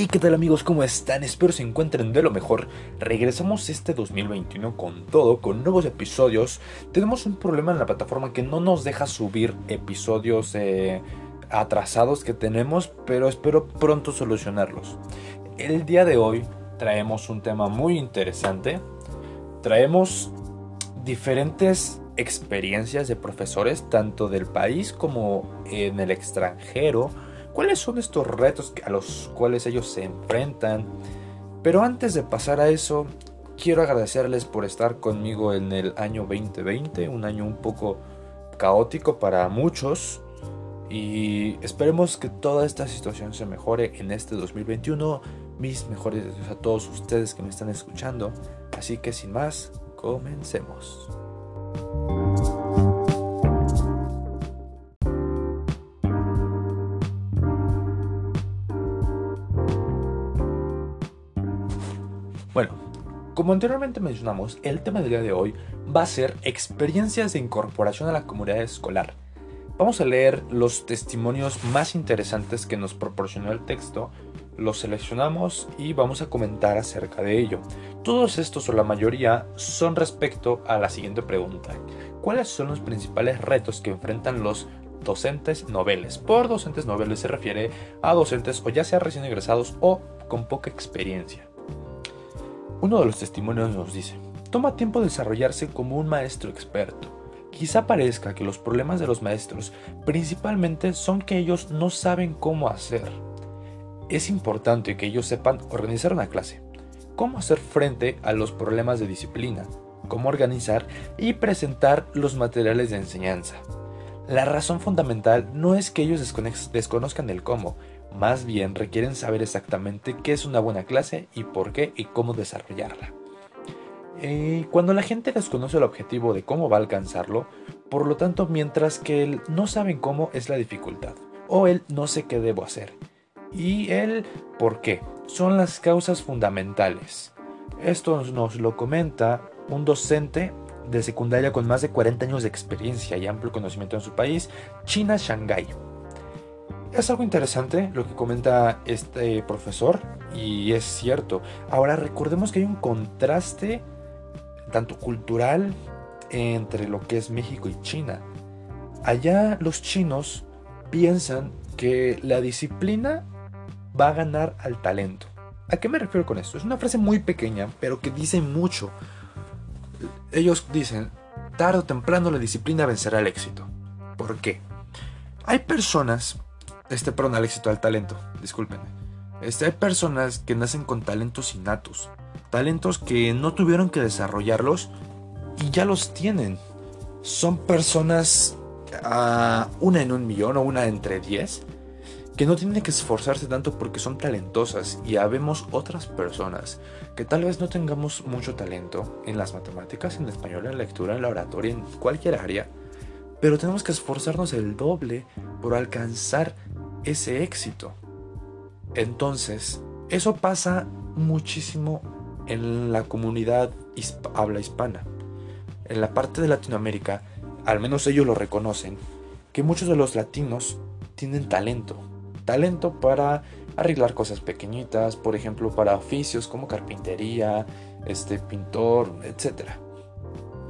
Hey, ¿qué tal amigos? ¿Cómo están? Espero se encuentren de lo mejor. Regresamos este 2021 con todo, con nuevos episodios. Tenemos un problema en la plataforma que no nos deja subir episodios eh, atrasados que tenemos, pero espero pronto solucionarlos. El día de hoy traemos un tema muy interesante. Traemos diferentes experiencias de profesores, tanto del país como en el extranjero cuáles son estos retos a los cuales ellos se enfrentan. Pero antes de pasar a eso, quiero agradecerles por estar conmigo en el año 2020, un año un poco caótico para muchos. Y esperemos que toda esta situación se mejore en este 2021. Mis mejores deseos a todos ustedes que me están escuchando. Así que sin más, comencemos. Bueno, como anteriormente mencionamos, el tema del día de hoy va a ser experiencias de incorporación a la comunidad escolar. Vamos a leer los testimonios más interesantes que nos proporcionó el texto, los seleccionamos y vamos a comentar acerca de ello. Todos estos o la mayoría son respecto a la siguiente pregunta. ¿Cuáles son los principales retos que enfrentan los docentes noveles? Por docentes noveles se refiere a docentes o ya sea recién egresados o con poca experiencia. Uno de los testimonios nos dice, toma tiempo desarrollarse como un maestro experto. Quizá parezca que los problemas de los maestros principalmente son que ellos no saben cómo hacer. Es importante que ellos sepan organizar una clase, cómo hacer frente a los problemas de disciplina, cómo organizar y presentar los materiales de enseñanza. La razón fundamental no es que ellos desconozcan el cómo, más bien requieren saber exactamente qué es una buena clase y por qué y cómo desarrollarla. Eh, cuando la gente desconoce el objetivo de cómo va a alcanzarlo, por lo tanto, mientras que él no saben cómo es la dificultad, o él no sé qué debo hacer, y él por qué, son las causas fundamentales. Esto nos lo comenta un docente de secundaria con más de 40 años de experiencia y amplio conocimiento en su país, China Shanghai. Es algo interesante lo que comenta este profesor y es cierto. Ahora recordemos que hay un contraste tanto cultural entre lo que es México y China. Allá los chinos piensan que la disciplina va a ganar al talento. ¿A qué me refiero con esto? Es una frase muy pequeña, pero que dice mucho. Ellos dicen, tarde o temprano la disciplina vencerá el éxito. ¿Por qué? Hay personas este, perdón, al éxito, al talento, discúlpenme. Este, hay personas que nacen con talentos innatos, talentos que no tuvieron que desarrollarlos y ya los tienen. Son personas, uh, una en un millón o una entre diez, que no tienen que esforzarse tanto porque son talentosas y habemos otras personas que tal vez no tengamos mucho talento en las matemáticas, en español, en lectura, en la oratoria, en cualquier área, pero tenemos que esforzarnos el doble por alcanzar ese éxito. Entonces, eso pasa muchísimo en la comunidad habla hispana. En la parte de Latinoamérica, al menos ellos lo reconocen, que muchos de los latinos tienen talento. Talento para arreglar cosas pequeñitas, por ejemplo, para oficios como carpintería, este pintor, etc.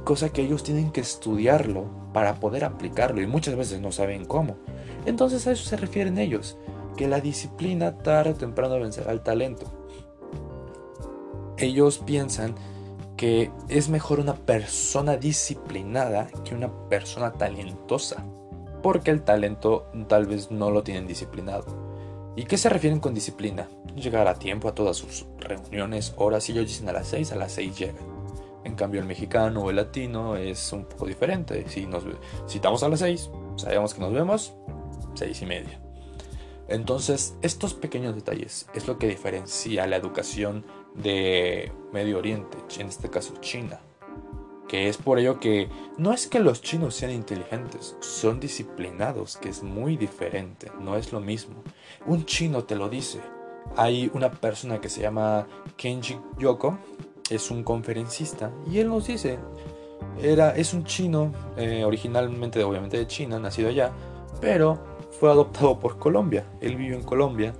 Cosa que ellos tienen que estudiarlo para poder aplicarlo y muchas veces no saben cómo. Entonces a eso se refieren ellos, que la disciplina tarde o temprano vencerá al talento. Ellos piensan que es mejor una persona disciplinada que una persona talentosa, porque el talento tal vez no lo tienen disciplinado. ¿Y qué se refieren con disciplina? Llegar a tiempo a todas sus reuniones, horas, y ellos dicen a las 6, a las 6 llegan. En cambio el mexicano o el latino es un poco diferente. Si nos citamos a las 6, sabemos que nos vemos seis y media. Entonces, estos pequeños detalles es lo que diferencia la educación de Medio Oriente, en este caso China. Que es por ello que no es que los chinos sean inteligentes, son disciplinados, que es muy diferente, no es lo mismo. Un chino te lo dice. Hay una persona que se llama Kenji Yoko, es un conferencista, y él nos dice, era, es un chino, eh, originalmente obviamente de China, nacido allá, pero fue adoptado por Colombia. Él vivió en Colombia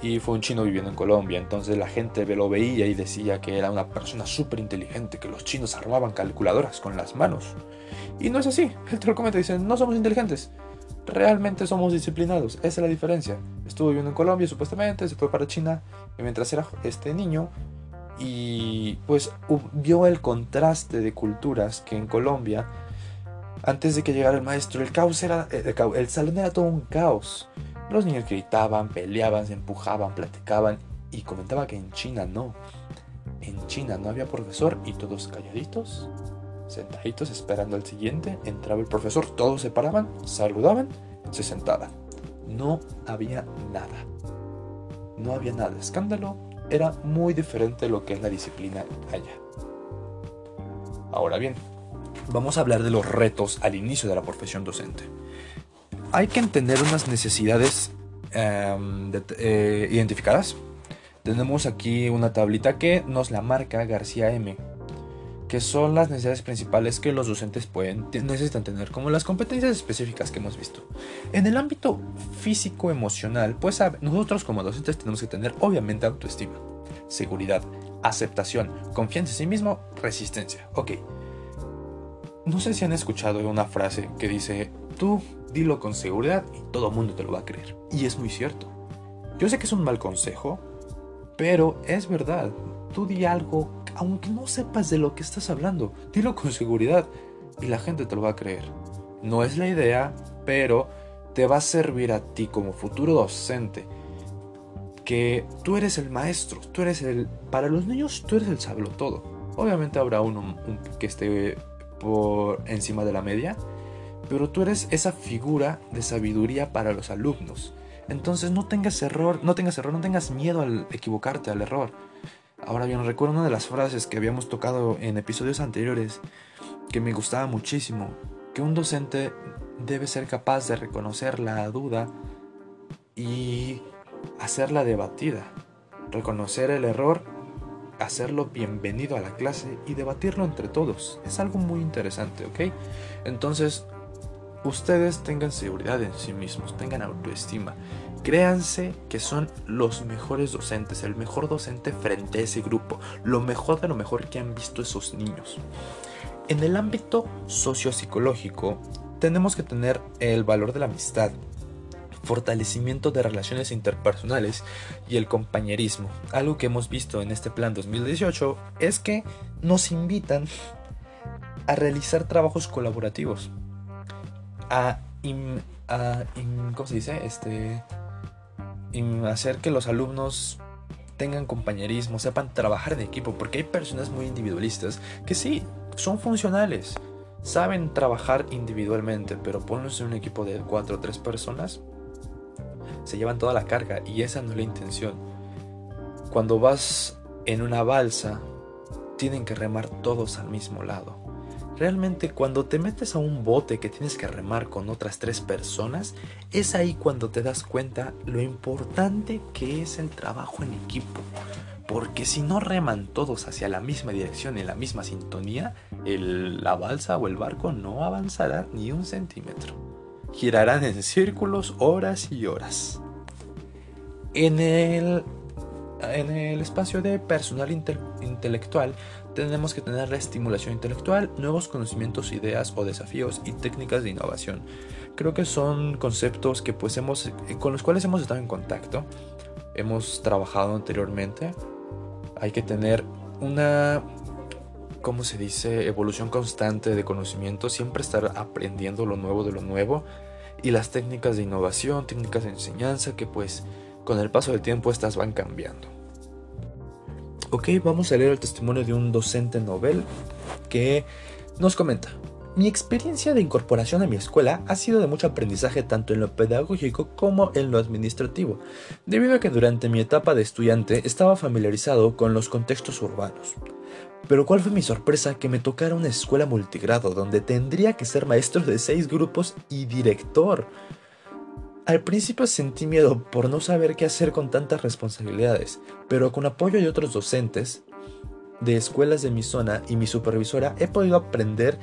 y fue un chino viviendo en Colombia. Entonces la gente lo veía y decía que era una persona súper inteligente, que los chinos armaban calculadoras con las manos. Y no es así. El comenta dice, no somos inteligentes. Realmente somos disciplinados. Esa es la diferencia. Estuvo viviendo en Colombia supuestamente, se fue para China y mientras era este niño y pues vio el contraste de culturas que en Colombia antes de que llegara el maestro el caos era el, el salón era todo un caos los niños gritaban, peleaban, se empujaban, platicaban y comentaba que en China no. En China no había profesor y todos calladitos, sentaditos esperando al siguiente. Entraba el profesor, todos se paraban, saludaban, se sentaban. No había nada. No había nada de escándalo. Era muy diferente lo que es la disciplina allá. Ahora bien, vamos a hablar de los retos al inicio de la profesión docente hay que entender unas necesidades em, eh, identificadas. Tenemos aquí una tablita que nos la marca García M, que son las necesidades principales que los docentes pueden necesitan tener, como las competencias específicas que hemos visto. En el ámbito físico-emocional, pues nosotros como docentes tenemos que tener obviamente autoestima, seguridad, aceptación, confianza en sí mismo, resistencia. Ok. No sé si han escuchado una frase que dice, tú dilo con seguridad y todo mundo te lo va a creer. Y es muy cierto. Yo sé que es un mal consejo, pero es verdad. Tú di algo, aunque no sepas de lo que estás hablando, dilo con seguridad y la gente te lo va a creer. No es la idea, pero te va a servir a ti como futuro docente que tú eres el maestro, tú eres el... Para los niños tú eres el sablo todo. Obviamente habrá uno que esté por encima de la media, pero tú eres esa figura de sabiduría para los alumnos. Entonces no tengas error, no tengas error, no tengas miedo al equivocarte, al error. Ahora bien, recuerdo una de las frases que habíamos tocado en episodios anteriores que me gustaba muchísimo, que un docente debe ser capaz de reconocer la duda y hacerla debatida, reconocer el error, hacerlo bienvenido a la clase y debatirlo entre todos. Es algo muy interesante, ¿ok? Entonces, ustedes tengan seguridad en sí mismos, tengan autoestima. Créanse que son los mejores docentes, el mejor docente frente a ese grupo, lo mejor de lo mejor que han visto esos niños. En el ámbito sociopsicológico, tenemos que tener el valor de la amistad, fortalecimiento de relaciones interpersonales y el compañerismo. Algo que hemos visto en este plan 2018 es que nos invitan a realizar trabajos colaborativos a, ¿cómo se dice? Este, hacer que los alumnos tengan compañerismo, sepan trabajar en equipo, porque hay personas muy individualistas que sí, son funcionales, saben trabajar individualmente, pero ponlos en un equipo de cuatro o tres personas, se llevan toda la carga y esa no es la intención. Cuando vas en una balsa, tienen que remar todos al mismo lado. Realmente cuando te metes a un bote que tienes que remar con otras tres personas, es ahí cuando te das cuenta lo importante que es el trabajo en equipo. Porque si no reman todos hacia la misma dirección, en la misma sintonía, la balsa o el barco no avanzará ni un centímetro. Girarán en círculos horas y horas. En el, en el espacio de personal intelectual tenemos que tener la estimulación intelectual, nuevos conocimientos, ideas o desafíos y técnicas de innovación. Creo que son conceptos que pues hemos, eh, con los cuales hemos estado en contacto, hemos trabajado anteriormente. Hay que tener una, ¿cómo se dice?, evolución constante de conocimiento, siempre estar aprendiendo lo nuevo de lo nuevo y las técnicas de innovación, técnicas de enseñanza que pues con el paso del tiempo estas van cambiando. Ok, vamos a leer el testimonio de un docente novel que nos comenta. Mi experiencia de incorporación a mi escuela ha sido de mucho aprendizaje tanto en lo pedagógico como en lo administrativo, debido a que durante mi etapa de estudiante estaba familiarizado con los contextos urbanos. Pero cuál fue mi sorpresa que me tocara una escuela multigrado donde tendría que ser maestro de seis grupos y director. Al principio sentí miedo por no saber qué hacer con tantas responsabilidades, pero con apoyo de otros docentes de escuelas de mi zona y mi supervisora he podido aprender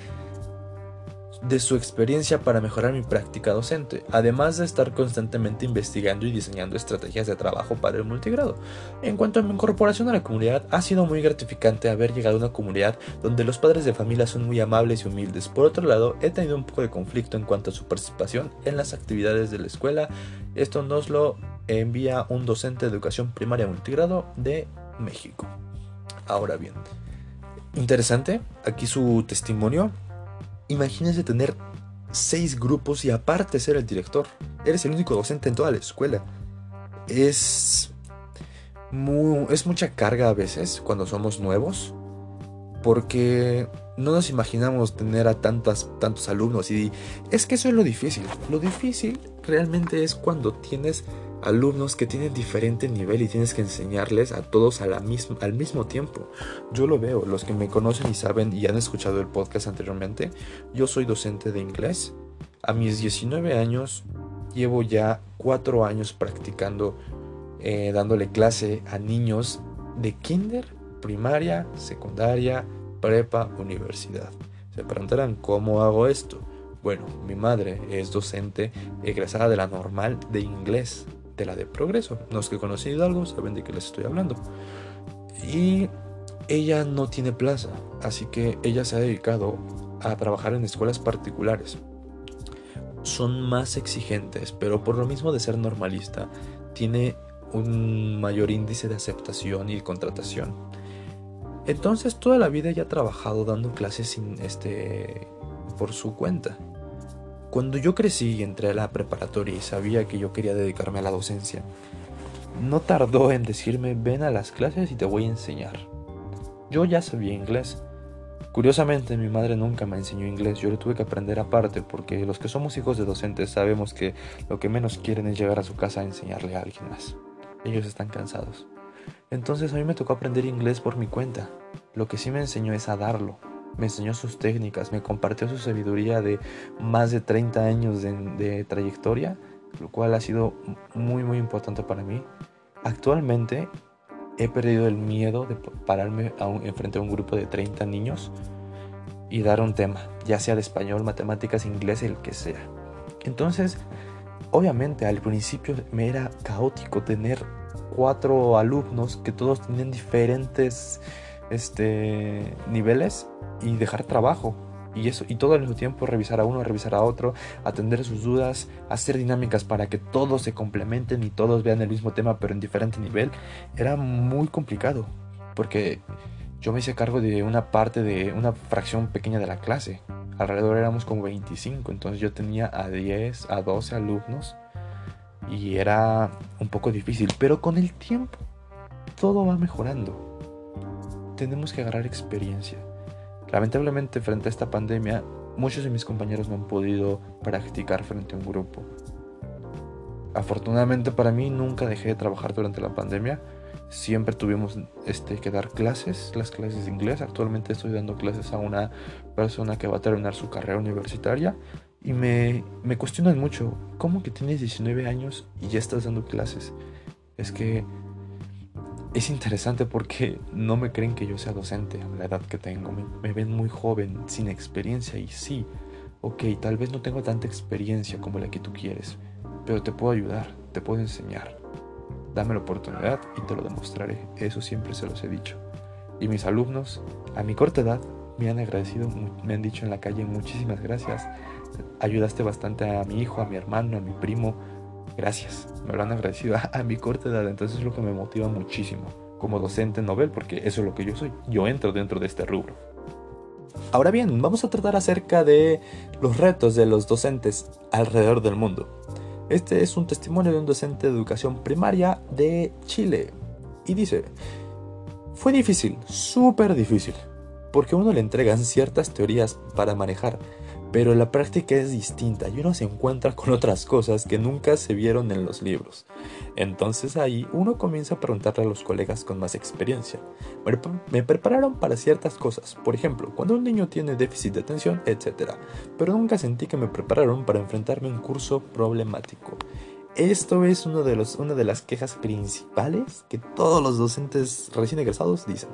de su experiencia para mejorar mi práctica docente, además de estar constantemente investigando y diseñando estrategias de trabajo para el multigrado. En cuanto a mi incorporación a la comunidad, ha sido muy gratificante haber llegado a una comunidad donde los padres de familia son muy amables y humildes. Por otro lado, he tenido un poco de conflicto en cuanto a su participación en las actividades de la escuela. Esto nos lo envía un docente de educación primaria multigrado de México. Ahora bien, interesante, aquí su testimonio Imagínese tener seis grupos y aparte ser el director. Eres el único docente en toda la escuela. Es, es mucha carga a veces cuando somos nuevos. Porque no nos imaginamos tener a tantas, tantos alumnos. Y es que eso es lo difícil. Lo difícil realmente es cuando tienes alumnos que tienen diferente nivel y tienes que enseñarles a todos a la misma, al mismo tiempo. Yo lo veo, los que me conocen y saben y han escuchado el podcast anteriormente, yo soy docente de inglés. A mis 19 años llevo ya 4 años practicando, eh, dándole clase a niños de kinder, primaria, secundaria, prepa, universidad. Se preguntarán cómo hago esto. Bueno, mi madre es docente egresada de la normal de inglés de la de Progreso. Los que conocen Hidalgo saben de qué les estoy hablando. Y ella no tiene plaza, así que ella se ha dedicado a trabajar en escuelas particulares. Son más exigentes, pero por lo mismo de ser normalista, tiene un mayor índice de aceptación y contratación. Entonces toda la vida ella ha trabajado dando clases sin, este, por su cuenta. Cuando yo crecí y entré a la preparatoria y sabía que yo quería dedicarme a la docencia, no tardó en decirme ven a las clases y te voy a enseñar. Yo ya sabía inglés. Curiosamente mi madre nunca me enseñó inglés, yo lo tuve que aprender aparte porque los que somos hijos de docentes sabemos que lo que menos quieren es llegar a su casa a enseñarle a alguien más. Ellos están cansados. Entonces a mí me tocó aprender inglés por mi cuenta. Lo que sí me enseñó es a darlo, me enseñó sus técnicas, me compartió su sabiduría de más de 30 años de, trayectoria, lo cual ha sido muy muy importante para mí. Actualmente he perdido el miedo de pararme enfrente a un grupo de 30 niños y dar un tema, ya sea de español, matemáticas, inglés, el que sea. Entonces, obviamente al principio me era caótico tener cuatro alumnos que todos tenían diferentes este, niveles y dejar trabajo. Y, eso, y todo al mismo tiempo revisar a uno, revisar a otro, atender sus dudas, hacer dinámicas para que todos se complementen y todos vean el mismo tema pero en diferente nivel, era muy complicado. Porque yo me hice cargo de una parte de una fracción pequeña de la clase. Alrededor éramos como 25, entonces yo tenía a 10, a 12 alumnos y era un poco difícil, pero con el tiempo todo va mejorando. Tenemos que agarrar experiencia. Lamentablemente frente a esta pandemia, muchos de mis compañeros no han podido practicar frente a un grupo. Afortunadamente para mí nunca dejé de trabajar durante la pandemia. Siempre tuvimos este, que dar clases, las clases de inglés. Actualmente estoy dando clases a una persona que va a terminar su carrera universitaria. Y me, me cuestionan mucho, ¿cómo que tienes 19 años y ya estás dando clases? Es que es interesante porque no me creen que yo sea docente a la edad que tengo. Me, ven muy joven, sin experiencia y sí, ok, tal vez no tengo tanta experiencia como la que tú quieres, pero te puedo ayudar, te puedo enseñar. Dame la oportunidad y te lo demostraré. Eso siempre se los he dicho. Y mis alumnos, a mi corta edad, me han agradecido, me han dicho en la calle muchísimas gracias. Ayudaste bastante a mi hijo, a mi hermano, a mi primo Gracias, me lo han agradecido a, mi corta edad, entonces es lo que me motiva muchísimo como docente novel, porque eso es lo que yo soy. Yo entro dentro de este rubro. Ahora bien, vamos a tratar acerca de los retos de los docentes alrededor del mundo. Este es un testimonio de un docente de educación primaria de Chile. Y dice, fue difícil, súper difícil, porque a uno le entregan ciertas teorías para manejar pero la práctica es distinta y uno se encuentra con otras cosas que nunca se vieron en los libros. Entonces ahí uno comienza a preguntarle a los colegas con más experiencia. Me prepararon para ciertas cosas, por ejemplo, cuando un niño tiene déficit de atención, etc. Pero nunca sentí que me prepararon para enfrentarme a un curso problemático. Esto es una de las quejas principales que todos los docentes recién egresados dicen.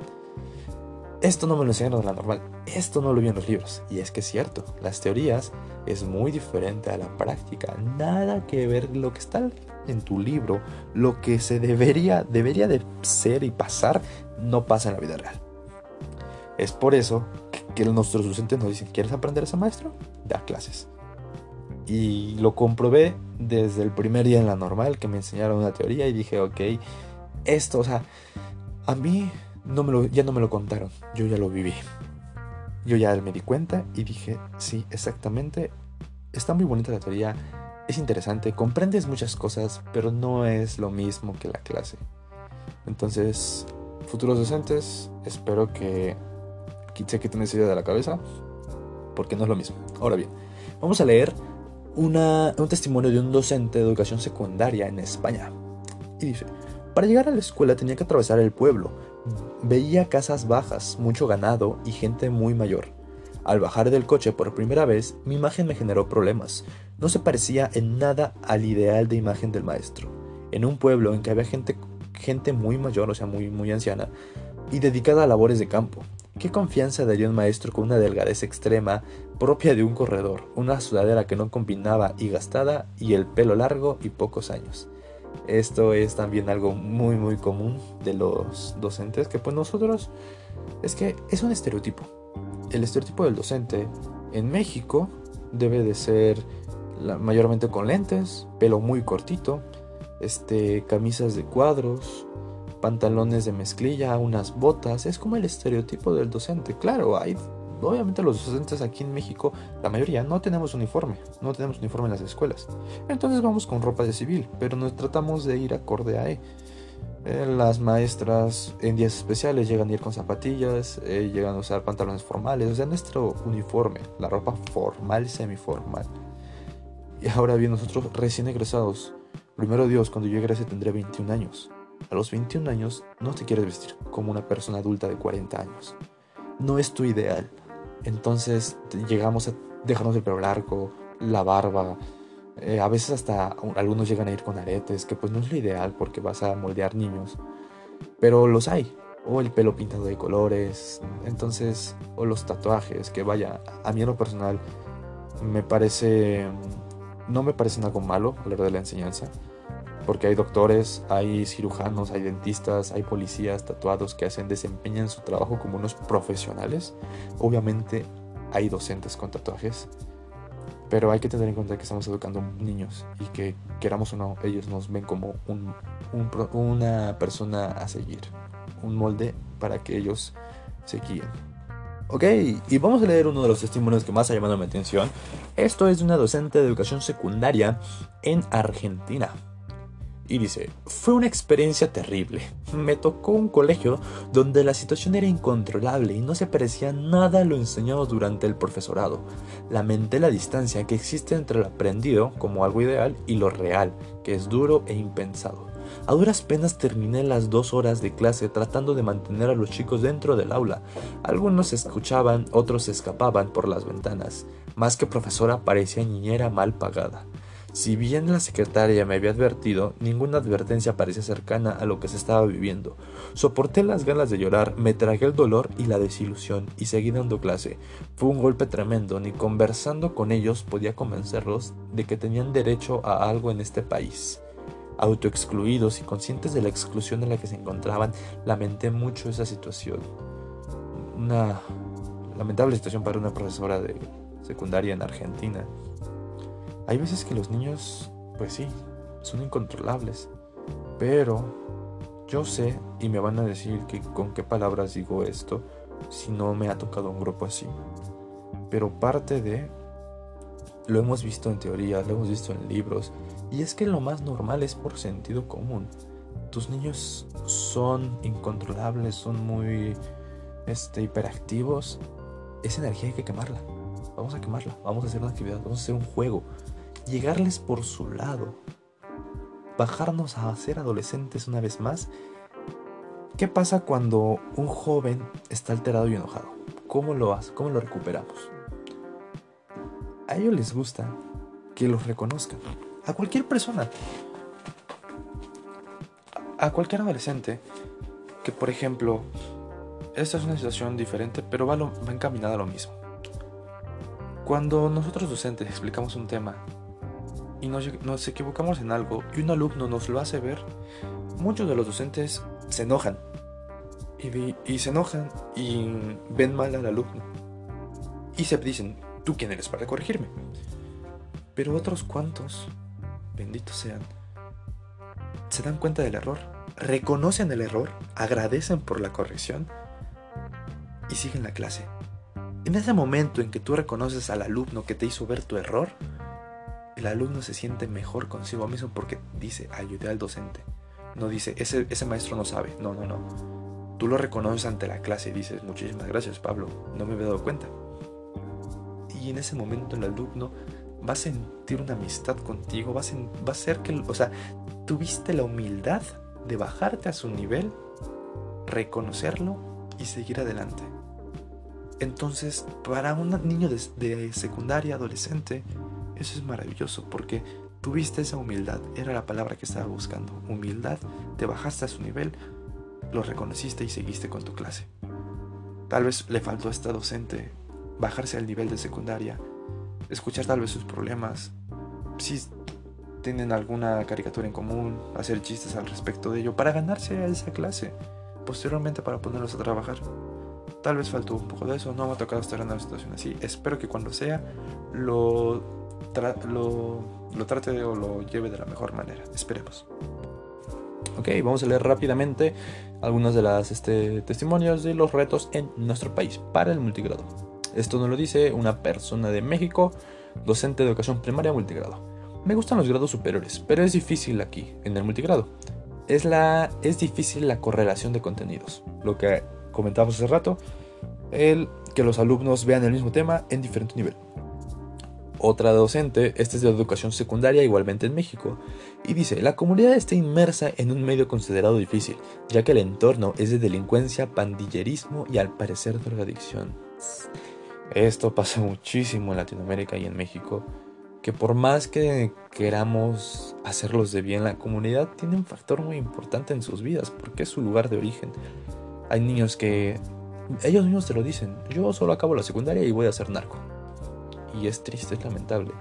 Esto no me lo enseñaron en la normal, esto no lo vi en los libros. Y es que es cierto, las teorías es muy diferente a la práctica. Nada que ver lo que está en tu libro, lo que se debería, debería de ser y pasar, no pasa en la vida real. Es por eso que nuestros docentes nos dicen, ¿quieres aprender a ser maestro? Da clases. Y lo comprobé desde el primer día en la normal que me enseñaron una teoría y dije, ok, esto, o sea, a mí no me lo, ya no me lo contaron, yo ya lo viví. Yo ya me di cuenta y dije, sí, exactamente, está muy bonita la teoría, es interesante, comprendes muchas cosas, pero no es lo mismo que la clase. Entonces, futuros docentes, espero que se quiten esa idea de la cabeza, porque no es lo mismo. Ahora bien, vamos a leer un testimonio de un docente de educación secundaria en España. Y dice, para llegar a la escuela tenía que atravesar el pueblo. Veía casas bajas, mucho ganado y gente muy mayor. Al bajar del coche por primera vez, mi imagen me generó problemas. No se parecía en nada al ideal de imagen del maestro. En un pueblo en que había gente, gente muy mayor, o sea, muy, muy anciana, y dedicada a labores de campo. ¿Qué confianza daría un maestro con una delgadez extrema propia de un corredor, una sudadera que no combinaba y gastada y el pelo largo y pocos años? Esto es también algo muy muy común de los docentes que pues nosotros es que es un estereotipo. El estereotipo del docente en México debe de ser mayormente con lentes, pelo muy cortito, este, camisas de cuadros, pantalones de mezclilla, unas botas, es como el estereotipo del docente. Claro, hay obviamente los docentes aquí en México, la mayoría no tenemos uniforme, no tenemos uniforme en las escuelas. Entonces vamos con ropa de civil, pero nos tratamos de ir acorde a eh, las maestras en días especiales llegan a ir con zapatillas, eh, llegan a usar pantalones formales, o sea, nuestro uniforme, la ropa formal, semiformal. Y ahora bien, nosotros recién egresados, primero Dios, cuando yo egrese tendré 21 años. A los 21 años no te quieres vestir como una persona adulta de 40 años. No es tu ideal. Entonces llegamos a dejarnos el pelo largo, la barba. Eh, a veces hasta algunos llegan a ir con aretes, que pues no es lo ideal porque vas a moldear niños. Pero los hay. O el pelo pintado de colores. Entonces, o los tatuajes, que vaya, a mí en lo personal me parece... No me parece algo malo a la de la enseñanza porque hay doctores, hay cirujanos, hay dentistas, hay policías tatuados que hacen, desempeñan su trabajo como unos profesionales. Obviamente hay docentes con tatuajes, pero hay que tener en cuenta que estamos educando niños y que queramos o no, ellos nos ven como un, una persona a seguir, un molde para que ellos se guíen. Ok, y vamos a leer uno de los testimonios que más ha llamado mi atención. Esto es de una docente de educación secundaria en Argentina. Y dice, fue una experiencia terrible. Me tocó un colegio donde la situación era incontrolable y no se parecía nada a lo enseñado durante el profesorado. Lamenté la distancia que existe entre el aprendido, como algo ideal, y lo real, que es duro e impensado. A duras penas terminé las dos horas de clase tratando de mantener a los chicos dentro del aula. Algunos escuchaban, otros escapaban por las ventanas. Más que profesora parecía niñera mal pagada. Si bien la secretaria me había advertido, ninguna advertencia parecía cercana a lo que se estaba viviendo. Soporté las ganas de llorar, me tragué el dolor y la desilusión y seguí dando clase. Fue un golpe tremendo, ni conversando con ellos podía convencerlos de que tenían derecho a algo en este país. Autoexcluidos y conscientes de la exclusión en la que se encontraban, lamenté mucho esa situación. Una lamentable situación para una profesora de secundaria en Argentina. Hay veces que los niños, pues sí, son incontrolables. Pero yo sé y me van a decir que con qué palabras digo esto si no me ha tocado un grupo así. Pero parte de... Lo hemos visto en teoría, lo hemos visto en libros. Y es que lo más normal es por sentido común. Tus niños son incontrolables, son muy este, hiperactivos. Esa energía hay que quemarla. Vamos a quemarla. Vamos a hacer una actividad. Vamos a hacer un juego llegarles por su lado, bajarnos a ser adolescentes una vez más. ¿Qué pasa cuando un joven está alterado y enojado? ¿Cómo lo hace? ¿Cómo lo recuperamos? A ellos les gusta que los reconozcan. A cualquier persona. A cualquier adolescente que, por ejemplo, esta es una situación diferente, pero va, va encaminada a lo mismo. Cuando nosotros docentes explicamos un tema y nos, equivocamos en algo y un alumno nos lo hace ver, muchos de los docentes se enojan. Y, y se enojan y ven mal al alumno. Y se dicen, ¿tú quién eres para corregirme? Pero otros cuantos, benditos sean, se dan cuenta del error, reconocen el error, agradecen por la corrección y siguen la clase. En ese momento en que tú reconoces al alumno que te hizo ver tu error, el alumno se siente mejor consigo mismo porque dice, ayudé al docente. No dice, ese, ese maestro no sabe. No, no, no. Tú lo reconoces ante la clase y dices, muchísimas gracias Pablo, no me había dado cuenta. Y en ese momento el alumno va a sentir una amistad contigo, va a, va a ser que, o sea, tuviste la humildad de bajarte a su nivel, reconocerlo y seguir adelante. Entonces, para un niño de, secundaria, adolescente, eso es maravilloso porque tuviste esa humildad, era la palabra que estaba buscando. Humildad, te bajaste a su nivel, lo reconociste y seguiste con tu clase. Tal vez le faltó a esta docente bajarse al nivel de secundaria, escuchar tal vez sus problemas, si tienen alguna caricatura en común, hacer chistes al respecto de ello, para ganarse a esa clase, posteriormente para ponerlos a trabajar. Tal vez faltó un poco de eso, no me ha tocado estar en una situación así. Espero que cuando sea lo, lo, trate o lo lleve de la mejor manera. Esperemos. Ok, vamos a leer rápidamente algunos de los este, testimonios de los retos en nuestro país para el multigrado. Esto nos lo dice una persona de México, docente de educación primaria multigrado. Me gustan los grados superiores, pero es difícil aquí, en el multigrado. Es, la, es difícil la correlación de contenidos, lo que comentábamos hace rato, el que los alumnos vean el mismo tema en diferente nivel. Otra docente, esta es de educación secundaria igualmente en México, y dice, la comunidad está inmersa en un medio considerado difícil, ya que el entorno es de delincuencia, pandillerismo y al parecer drogadicción. Esto pasa muchísimo en Latinoamérica y en México, que por más que queramos hacerlos de bien, la comunidad tiene un factor muy importante en sus vidas, porque es su lugar de origen. Hay niños que ellos mismos te lo dicen, yo solo acabo la secundaria y voy a ser narco. Y es triste, es lamentable.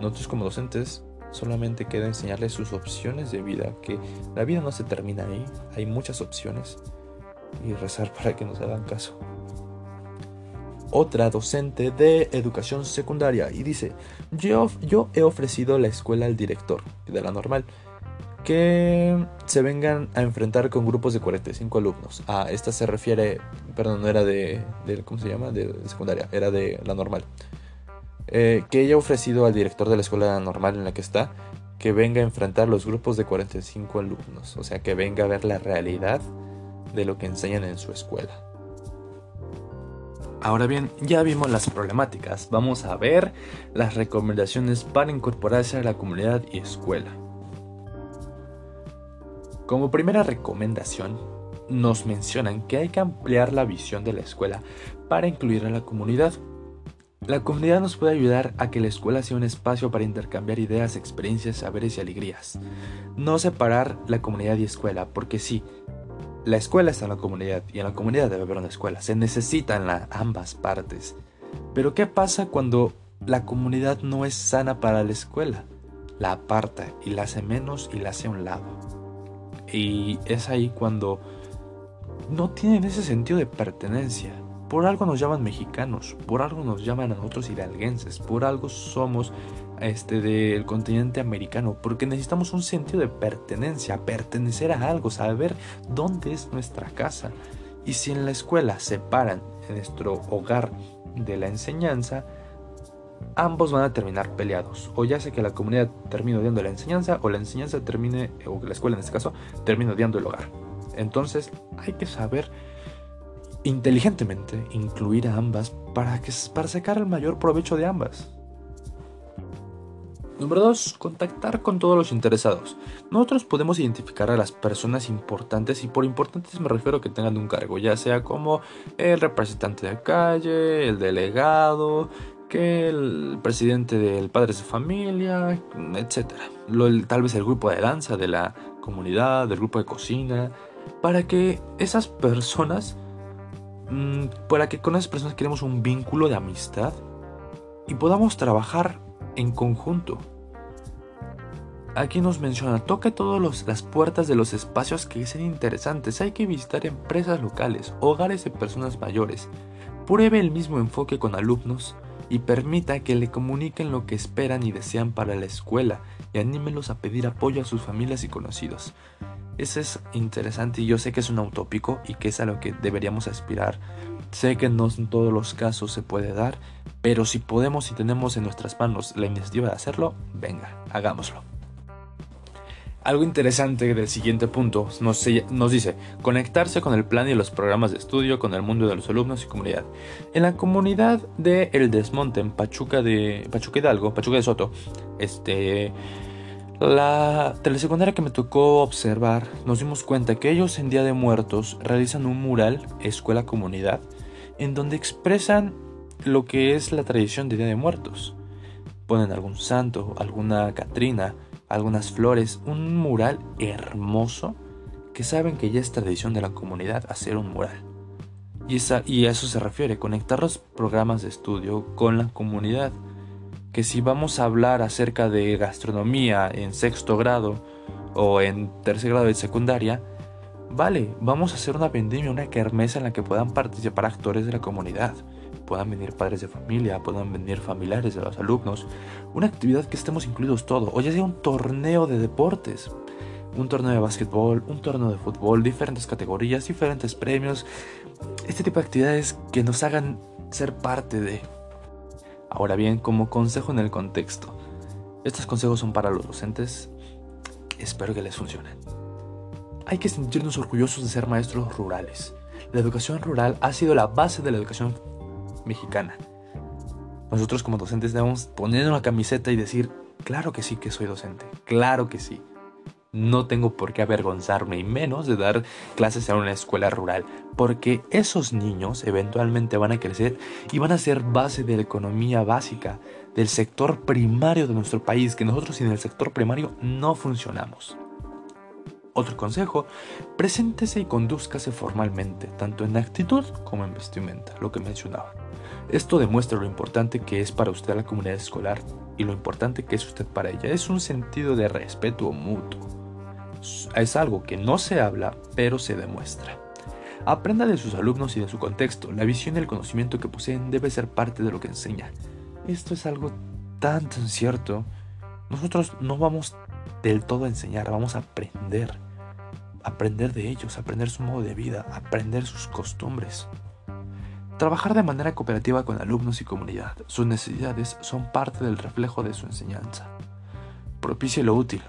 Nosotros como docentes solamente queda enseñarles sus opciones de vida, que la vida no se termina ahí, hay muchas opciones y rezar para que nos hagan caso. Otra docente de educación secundaria y dice, yo, yo he ofrecido la escuela al director de la normal que se vengan a enfrentar con grupos de 45 alumnos. Ah, esta se refiere, perdón, no era de, ¿cómo se llama? De, secundaria, era de la normal. Eh, que ella ha ofrecido al director de la escuela normal en la que está que venga a enfrentar los grupos de 45 alumnos, o sea, que venga a ver la realidad de lo que enseñan en su escuela. Ahora bien, ya vimos las problemáticas, vamos a ver las recomendaciones para incorporarse a la comunidad y escuela. Como primera recomendación, nos mencionan que hay que ampliar la visión de la escuela para incluir a la comunidad. La comunidad nos puede ayudar a que la escuela sea un espacio para intercambiar ideas, experiencias, saberes y alegrías. No separar la comunidad y escuela, porque sí, la escuela está en la comunidad y en la comunidad debe haber una escuela. Se necesitan ambas partes. Pero ¿qué pasa cuando la comunidad no es sana para la escuela? La aparta y la hace menos y la hace a un lado. Y es ahí cuando no tienen ese sentido de pertenencia. Por algo nos llaman mexicanos, por algo nos llaman a nosotros hidalguenses, por algo somos este del continente americano, porque necesitamos un sentido de pertenencia, pertenecer a algo, saber dónde es nuestra casa. Y si en la escuela separan nuestro hogar de la enseñanza, ambos van a terminar peleados. O ya sea que la comunidad termine odiando la enseñanza o la enseñanza termine, o la escuela en este caso, termine odiando el hogar. Entonces hay que saber inteligentemente incluir a ambas para, que, para sacar el mayor provecho de ambas. Número 2. Contactar con todos los interesados. Nosotros podemos identificar a las personas importantes y por importantes me refiero a que tengan un cargo, ya sea como el representante de calle, el delegado, que el presidente del padre de su familia, etc. tal vez el grupo de danza de la comunidad, del grupo de cocina, para que esas personas mm, para que con esas personas queremos un vínculo de amistad y podamos trabajar en conjunto. Aquí nos menciona, toque todas las puertas de los espacios que sean interesantes. Hay que visitar empresas locales, hogares de personas mayores. Pruebe el mismo enfoque con alumnos y permita que le comuniquen lo que esperan y desean para la escuela y anímelos a pedir apoyo a sus familias y conocidos. Eso es interesante y yo sé que es un utópico y que es a lo que deberíamos aspirar. Sé que no en todos los casos se puede dar, pero si podemos y tenemos en nuestras manos la iniciativa de hacerlo, venga, hagámoslo. Algo interesante del siguiente punto nos, dice conectarse con el plan y los programas de estudio con el mundo de los alumnos y comunidad. En la comunidad de El Desmonte, en Pachuca de Pachuca Hidalgo, Pachuca de Soto, este la telesecundaria que me tocó observar, nos dimos cuenta que ellos en Día de Muertos realizan un mural, escuela comunidad, en donde expresan lo que es la tradición de Día de Muertos. Ponen algún santo, alguna Catrina, algunas flores, un mural hermoso que saben que ya es tradición de la comunidad hacer un mural. Y, y a eso se refiere, conectar los programas de estudio con la comunidad que si vamos a hablar acerca de gastronomía en sexto grado o en tercer grado de secundaria, vale, vamos a hacer una vendimia, una kermesa en la que puedan participar actores de la comunidad, puedan venir padres de familia, puedan venir familiares de los alumnos, una actividad que estemos incluidos todos, o ya sea un torneo de deportes, un torneo de básquetbol, un torneo de fútbol, diferentes categorías, diferentes premios, este tipo de actividades que nos hagan ser parte de Ahora bien, como consejo en el contexto, estos consejos son para los docentes, espero que les funcionen. Hay que sentirnos orgullosos de ser maestros rurales. La educación rural ha sido la base de la educación mexicana. Nosotros como docentes debemos poner una camiseta y decir, claro que sí que soy docente, claro que sí no tengo por qué avergonzarme y menos de dar clases en una escuela rural, porque esos niños eventualmente van a crecer y van a ser base de la economía básica, del sector primario de nuestro país, que nosotros sin el sector primario no funcionamos. Otro consejo, preséntese y condúzcase formalmente, tanto en actitud como en vestimenta, lo que mencionaba. Esto demuestra lo importante que es para usted la comunidad escolar y lo importante que es usted para ella. Es un sentido de respeto mutuo es algo que no se habla, pero se demuestra. Aprenda de sus alumnos y de su contexto. La visión y el conocimiento que poseen debe ser parte de lo que enseña. Esto es algo tan, tan cierto. Nosotros no vamos del todo a enseñar, vamos a aprender. Aprender de ellos, aprender su modo de vida, aprender sus costumbres. Trabajar de manera cooperativa con alumnos y comunidad. Sus necesidades son parte del reflejo de su enseñanza. Propicie lo útil,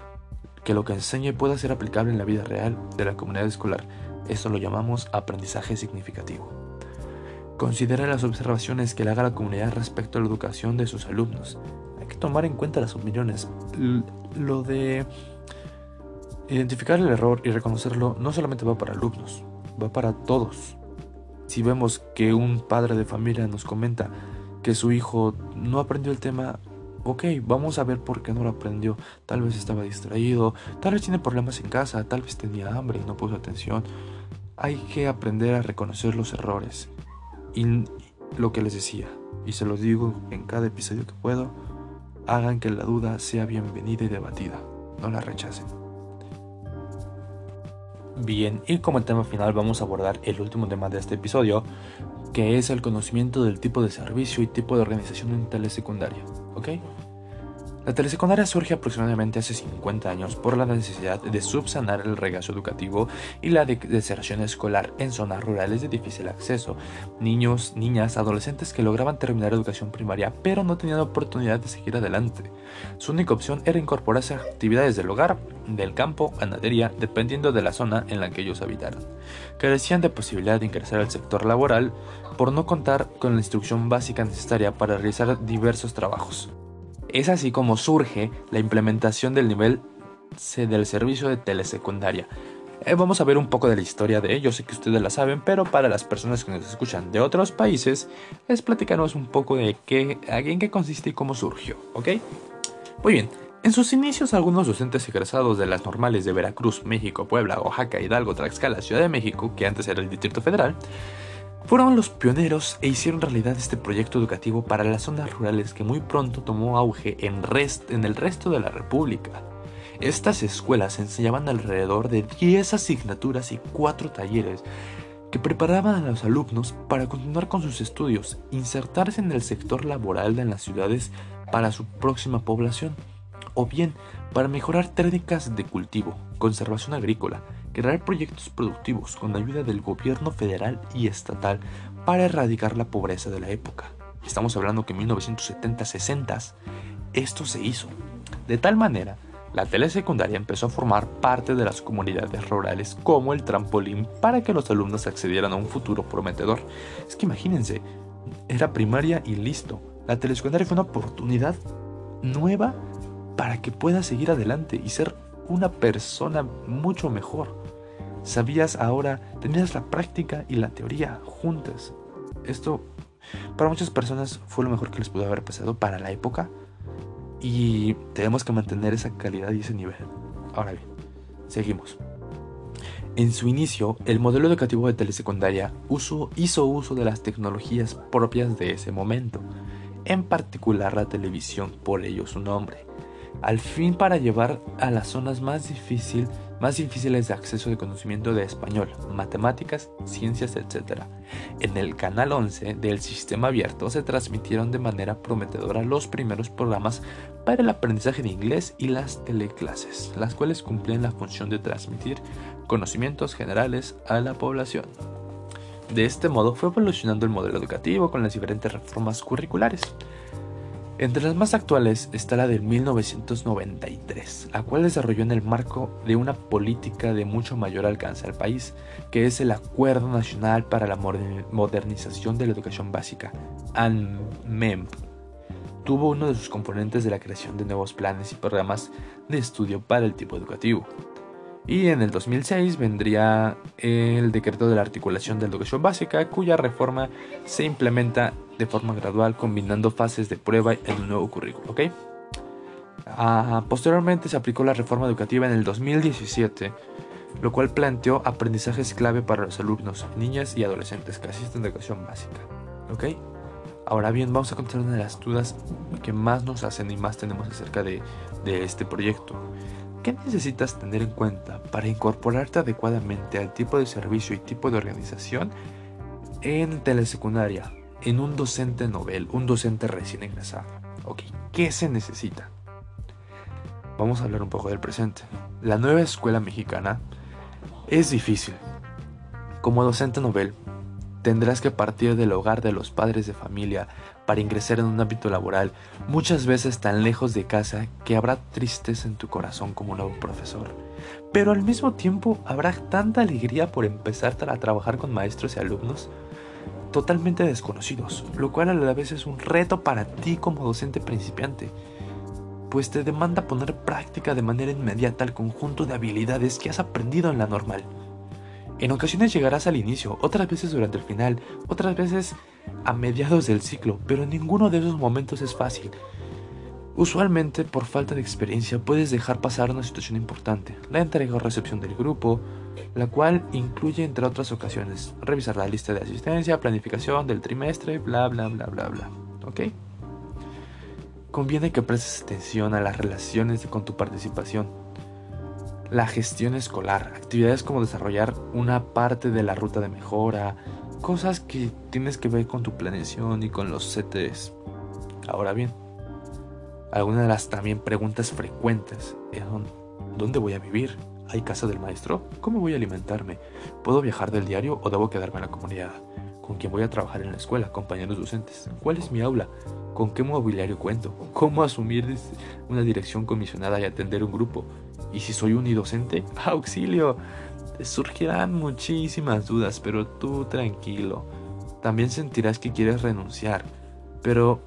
que lo que enseñe pueda ser aplicable en la vida real de la comunidad escolar. Esto lo llamamos aprendizaje significativo. Considere las observaciones que le haga la comunidad respecto a la educación de sus alumnos. Hay que tomar en cuenta las opiniones. Lo de identificar el error y reconocerlo no solamente va para alumnos, va para todos. Si vemos que un padre de familia nos comenta que su hijo no aprendió el tema, ok, vamos a ver por qué no lo aprendió. Tal vez estaba distraído, tal vez tiene problemas en casa, tal vez tenía hambre y no puso atención. Hay que aprender a reconocer los errores. Y lo que les decía, y se los digo en cada episodio que puedo, hagan que la duda sea bienvenida y debatida, no la rechacen. Bien, y como tema final vamos a abordar el último tema de este episodio, que es el conocimiento del tipo de servicio y tipo de organización en telesecundaria. ¿Ok? La telesecundaria surge aproximadamente hace 50 años por la necesidad de subsanar el regazo educativo y la deserción escolar en zonas rurales de difícil acceso. Niños, niñas, adolescentes que lograban terminar educación primaria pero no tenían oportunidad de seguir adelante. Su única opción era incorporarse a actividades del hogar, del campo, ganadería, dependiendo de la zona en la que ellos habitaran. Carecían de posibilidad de ingresar al sector laboral por no contar con la instrucción básica necesaria para realizar diversos trabajos. Es así como surge la implementación del nivel del servicio de telesecundaria. Eh, vamos a ver un poco de la historia de ello, sé que ustedes la saben, pero para las personas que nos escuchan de otros países, les platicaremos un poco de qué, en qué consiste y cómo surgió, ¿ok? Muy bien, en sus inicios algunos docentes egresados de las normales de Veracruz, México, Puebla, Oaxaca, Hidalgo, Tlaxcala, Ciudad de México, que antes era el Distrito Federal, Fueron los pioneros e hicieron realidad este proyecto educativo para las zonas rurales que muy pronto tomó auge en, en el resto de la República. Estas escuelas enseñaban alrededor de 10 asignaturas y 4 talleres que preparaban a los alumnos para continuar con sus estudios, insertarse en el sector laboral de las ciudades para su próxima población, o bien para mejorar técnicas de cultivo, conservación agrícola, crear proyectos productivos con ayuda del gobierno federal y estatal para erradicar la pobreza de la época. Estamos hablando que en 1970-60 esto se hizo. De tal manera la telesecundaria empezó a formar parte de las comunidades rurales como el trampolín para que los alumnos accedieran a un futuro prometedor. Es que imagínense, era primaria y listo. La telesecundaria fue una oportunidad nueva para que puedas seguir adelante y ser una persona mucho mejor. Sabías ahora, tenías la práctica y la teoría juntas. Esto para muchas personas fue lo mejor que les pudo haber pasado para la época y tenemos que mantener esa calidad y ese nivel. Ahora bien, seguimos. En su inicio, el modelo educativo de telesecundaria hizo uso de las tecnologías propias de ese momento, en particular la televisión, por ello su nombre, al fin para llevar a las zonas más difíciles más difíciles de acceso de conocimiento de español, matemáticas, ciencias, etc. En el canal 11 del sistema abierto se transmitieron de manera prometedora los primeros programas para el aprendizaje de inglés y las teleclases, las cuales cumplían la función de transmitir conocimientos generales a la población. De este modo fue evolucionando el modelo educativo con las diferentes reformas curriculares. Entre las más actuales está la de 1993, la cual desarrolló en el marco de una política de mucho mayor alcance al país, que es el Acuerdo Nacional para la Modernización de la Educación Básica, ANMEMP. Tuvo uno de sus componentes de la creación de nuevos planes y programas de estudio para el tipo educativo. Y en el 2006 vendría el decreto de la articulación de la educación básica, cuya reforma se implementa de forma gradual combinando fases de prueba en un nuevo currículo. ¿okay? Ah, posteriormente se aplicó la reforma educativa en el 2017, lo cual planteó aprendizajes clave para los alumnos, niñas y adolescentes que asisten a educación básica. ¿okay? Ahora bien, vamos a contar una de las dudas que más nos hacen y más tenemos acerca de este proyecto. ¿Qué necesitas tener en cuenta para incorporarte adecuadamente al tipo de servicio y tipo de organización en telesecundaria, en un docente novel, un docente recién egresado. Ok, ¿qué se necesita? Vamos a hablar un poco del presente. La nueva escuela mexicana es difícil. Como docente novel, tendrás que partir del hogar de los padres de familia para ingresar en un ámbito laboral, muchas veces tan lejos de casa que habrá tristeza en tu corazón como nuevo profesor. Pero al mismo tiempo habrá tanta alegría por empezar a trabajar con maestros y alumnos totalmente desconocidos, lo cual a la vez es un reto para ti como docente principiante, pues te demanda poner práctica de manera inmediata el conjunto de habilidades que has aprendido en la normal. En ocasiones llegarás al inicio, otras veces durante el final, otras veces a mediados del ciclo, pero ninguno de esos momentos es fácil. Usualmente, por falta de experiencia, puedes dejar pasar una situación importante, la entrega o recepción del grupo, la cual incluye, entre otras ocasiones, revisar la lista de asistencia, planificación del trimestre, bla, bla, bla, bla, bla. ¿Ok? Conviene que prestes atención a las relaciones con tu participación. La gestión escolar, actividades como desarrollar una parte de la ruta de mejora, cosas que tienes que ver con tu planeación y con los CTs. Ahora bien, algunas de las también preguntas frecuentes son, ¿dónde voy a vivir? ¿Hay casa del maestro? ¿Cómo voy a alimentarme? ¿Puedo viajar del diario o debo quedarme en la comunidad? ¿Con quién voy a trabajar en la escuela? ¿Compañeros docentes? ¿Cuál es mi aula? ¿Con qué mobiliario cuento? ¿Cómo asumir una dirección comisionada y atender un grupo? ¿Y si soy unidocente? ¡Auxilio! Surgirán muchísimas dudas, pero tú tranquilo. También sentirás que quieres renunciar, pero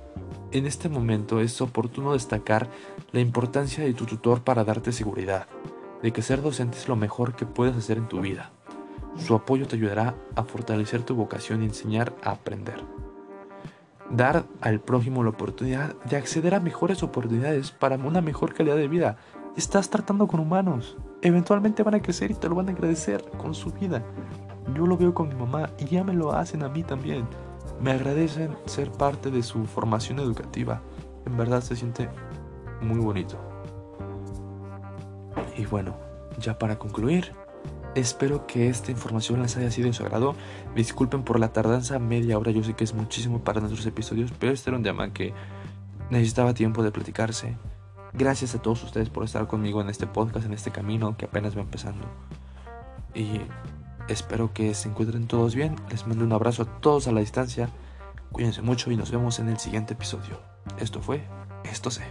en este momento es oportuno destacar la importancia de tu tutor para darte seguridad de que ser docente es lo mejor que puedes hacer en tu vida. Su apoyo te ayudará a fortalecer tu vocación y enseñar a aprender. Dar al prójimo la oportunidad de acceder a mejores oportunidades para una mejor calidad de vida. Estás tratando con humanos. Eventualmente van a crecer y te lo van a agradecer con su vida. yo lo veo con mi mamá y ya me lo hacen a mí también. Me agradecen ser parte de su formación educativa. En verdad se siente muy bonito. Y bueno, ya para concluir, espero que esta información les haya sido de su agrado. Disculpen por la tardanza, media hora, yo sé que es muchísimo para nuestros episodios, pero este era un tema que necesitaba tiempo de platicarse. Gracias a todos ustedes por estar conmigo en este podcast, en este camino que apenas va empezando. Y espero que se encuentren todos bien. Les mando un abrazo a todos a la distancia. Cuídense mucho y nos vemos en el siguiente episodio. Esto fue Esto sé.